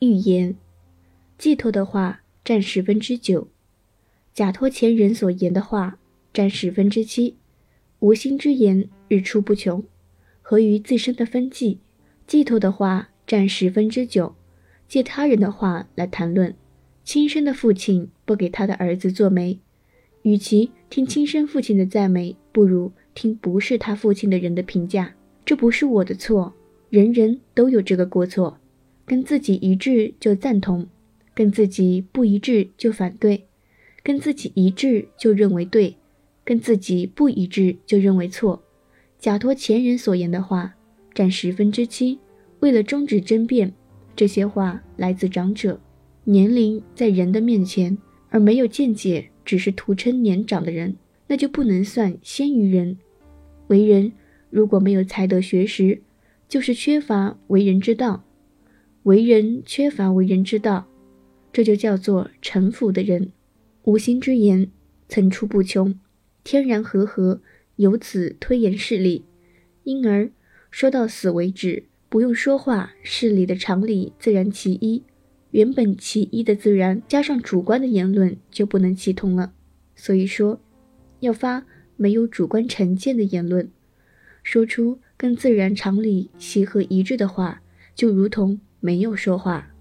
预言。寄托的话占十分之九，假托前人所言的话占十分之七。无心之言日出不穷，合于自身的分际。寄托的话占十分之九，借他人的话来谈论。亲生的父亲不给他的儿子做媒，与其听亲生父亲的赞美，不如听不是他父亲的人的评价。这不是我的错，人人都有这个过错。跟自己一致就赞同，跟自己不一致就反对，跟自己一致就认为对，跟自己不一致就认为错。假托前人所言的话占十分之七。为了终止争辩，这些话来自长者。年龄在人的面前，而没有见解，只是徒称年长的人，那就不能算先于人。为人如果没有才德学识，就是缺乏为人之道。为人缺乏为人之道，这就叫做臣服的人。无心之言层出不穷，天然和合，由此推演事理。因而说到死为止，不用说话，事理的常理自然其一。原本其一的自然，加上主观的言论，就不能齐通了。所以说，要发没有主观成见的言论，说出跟自然常理契合一致的话，就如同没有说话。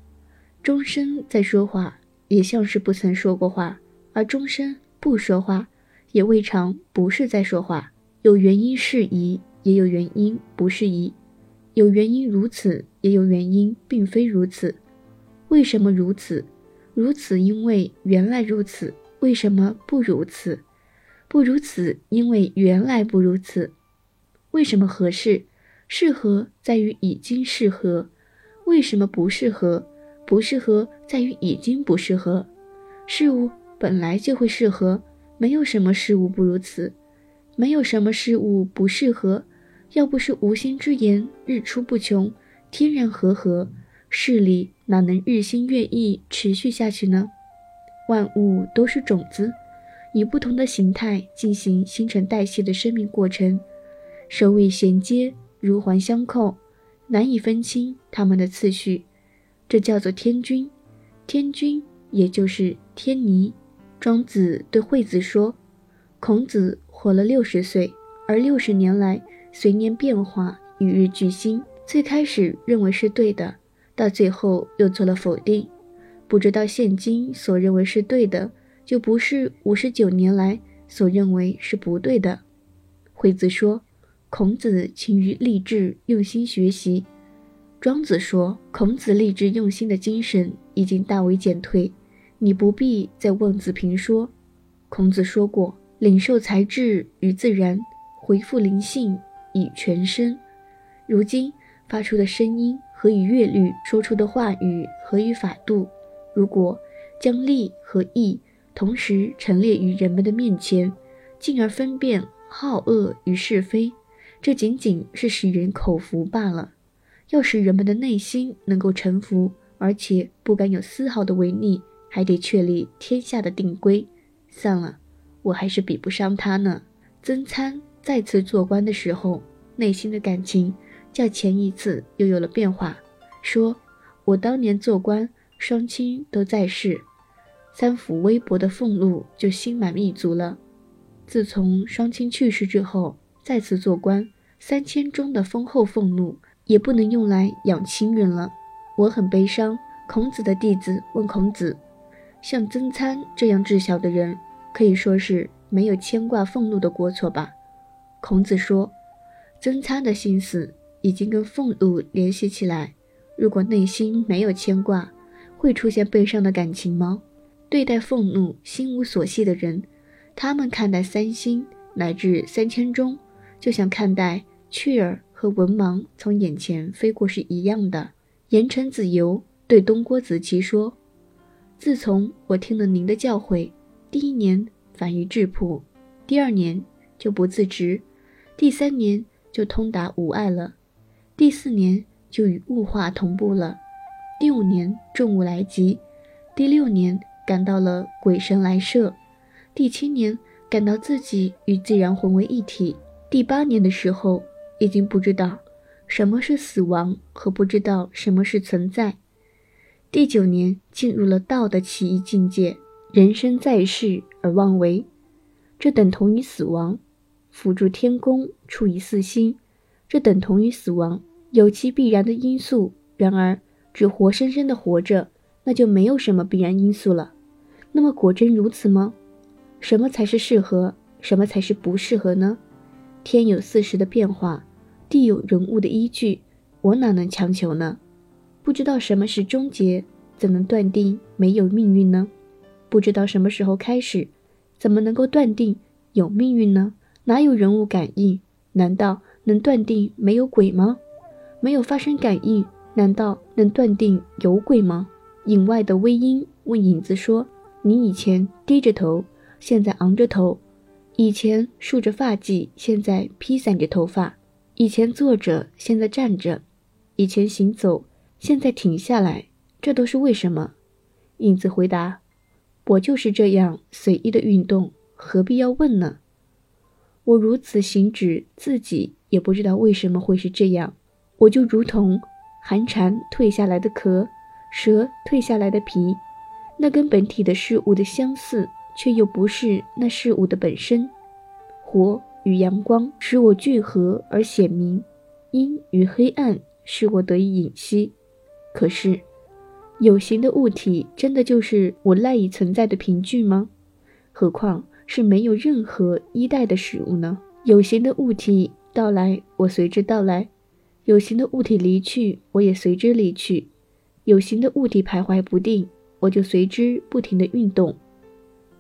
终身在说话，也像是不曾说过话；而终身不说话，也未尝不是在说话。有原因适宜，也有原因不适宜；有原因如此，也有原因并非如此。为什么如此？如此，因为原来如此。为什么不如此？不如此，因为原来不如此。为什么合适？适合在于已经适合。为什么不适合？不适合在于已经不适合。事物本来就会适合，没有什么事物不如此，没有什么事物不适合。要不是无心之言日出不穷，天然和合，事理。哪能日新月异持续下去呢？万物都是种子，以不同的形态进行新陈代谢的生命过程，首尾衔接，如环相扣，难以分清它们的次序。这叫做天君。天君也就是天尼。庄子对惠子说：“孔子活了六十岁，而六十年来随年变化，与日俱新。最开始认为是对的。”到最后又做了否定，不知道现今所认为是对的，就不是五十九年来所认为是不对的。惠子说：“孔子勤于立志，用心学习。”庄子说：“孔子立志用心的精神已经大为减退，你不必再妄自评说。”孔子说过：“领受才智与自然，回复灵性以全身。”如今发出的声音。何以乐律说出的话语何以法度，如果将利和义同时陈列于人们的面前，进而分辨好恶与是非，这仅仅是使人口服罢了。要使人们的内心能够臣服，而且不敢有丝毫的违逆，还得确立天下的定规。算了，我还是比不上他呢。曾参再次做官的时候，内心的感情。较前一次又有了变化，说：“我当年做官，双亲都在世，三府微薄的俸禄就心满意足了。自从双亲去世之后，再次做官，三千中的丰厚俸禄也不能用来养亲人了，我很悲伤。”孔子的弟子问孔子：“像曾参这样智小的人，可以说是没有牵挂俸禄的过错吧？”孔子说：“曾参的心思。”已经跟俸禄联系起来。如果内心没有牵挂，会出现悲伤的感情吗？对待俸禄心无所系的人，他们看待三星乃至三千钟，就像看待雀儿和文盲从眼前飞过是一样的。言臣子游对东郭子綦说：“自从我听了您的教诲，第一年反于质朴，第二年就不自知，第三年就通达无碍了。”第四年就与物化同步了，第五年重物来袭，第六年感到了鬼神来摄，第七年感到自己与自然混为一体，第八年的时候已经不知道什么是死亡和不知道什么是存在，第九年进入了道的奇异境界，人生在世而妄为，这等同于死亡；辅助天宫，处以四星，这等同于死亡，有其必然的因素。然而，只活生生的活着，那就没有什么必然因素了。那么，果真如此吗？什么才是适合？什么才是不适合呢？天有四时的变化，地有人物的依据，我哪能强求呢？不知道什么是终结，怎能断定没有命运呢？不知道什么时候开始，怎么能够断定有命运呢？哪有人物感应？难道能断定没有鬼吗？没有发生感应，难道能断定有鬼吗？影外的微音问影子说：“你以前低着头，现在昂着头。”以前竖着发髻，现在披散着头发；以前坐着，现在站着；以前行走，现在停下来。这都是为什么？影子回答：“我就是这样随意的运动，何必要问呢？我如此行止，自己也不知道为什么会是这样。我就如同寒蝉蜕下来的壳，蛇蜕下来的皮，那跟本体的事物的相似。”却又不是那事物的本身。火与阳光使我聚合而显明，阴与黑暗使我得以隐息。可是，有形的物体真的就是我赖以存在的凭据吗？何况是没有任何依赖的事物呢？有形的物体到来，我随之到来；有形的物体离去，我也随之离去；有形的物体徘徊不定，我就随之不停地运动。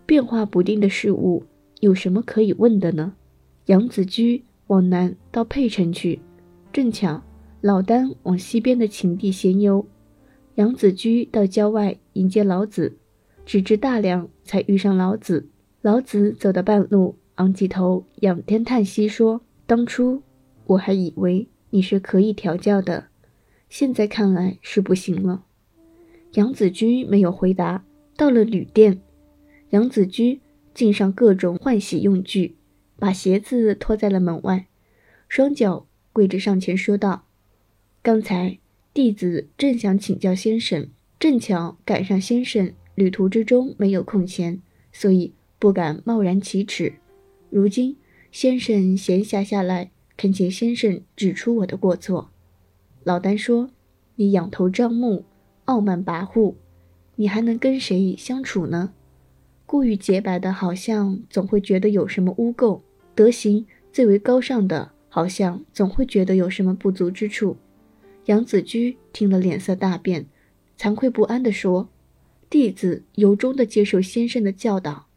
变化不定的事物有什么可以问的呢？杨子居往南到沛城去，正巧老丹往西边的秦地闲游。杨子居到郊外迎接老子，直至大梁才遇上老子。老子走到半路，昂起头仰天叹息说：“当初我还以为你是可以调教的，现在看来是不行了。”杨子居没有回答。到了旅店。杨子居敬上各种换洗用具，把鞋子脱在了门外，双脚跪着上前说道：“刚才弟子正想请教先生，正巧赶上先生旅途之中没有空闲，所以不敢贸然启齿。如今先生闲暇下来，恳请先生指出我的过错。”老丹说：“你仰头张目，傲慢跋扈，你还能跟谁相处呢？”过于洁白的，好像总会觉得有什么污垢；德行最为高尚的，好像总会觉得有什么不足之处。杨子居听了，脸色大变，惭愧不安地说：“弟子由衷地接受先生的教导。”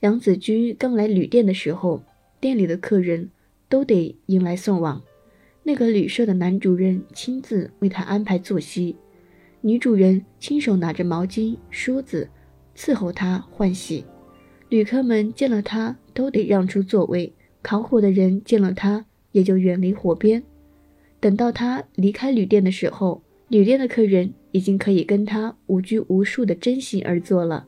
杨子居刚来旅店的时候，店里的客人都得迎来送往，那个旅社的男主人亲自为他安排坐席，女主人亲手拿着毛巾、梳子。伺候他换洗，旅客们见了他都得让出座位。烤火的人见了他也就远离火边。等到他离开旅店的时候，旅店的客人已经可以跟他无拘无束的真心而坐了。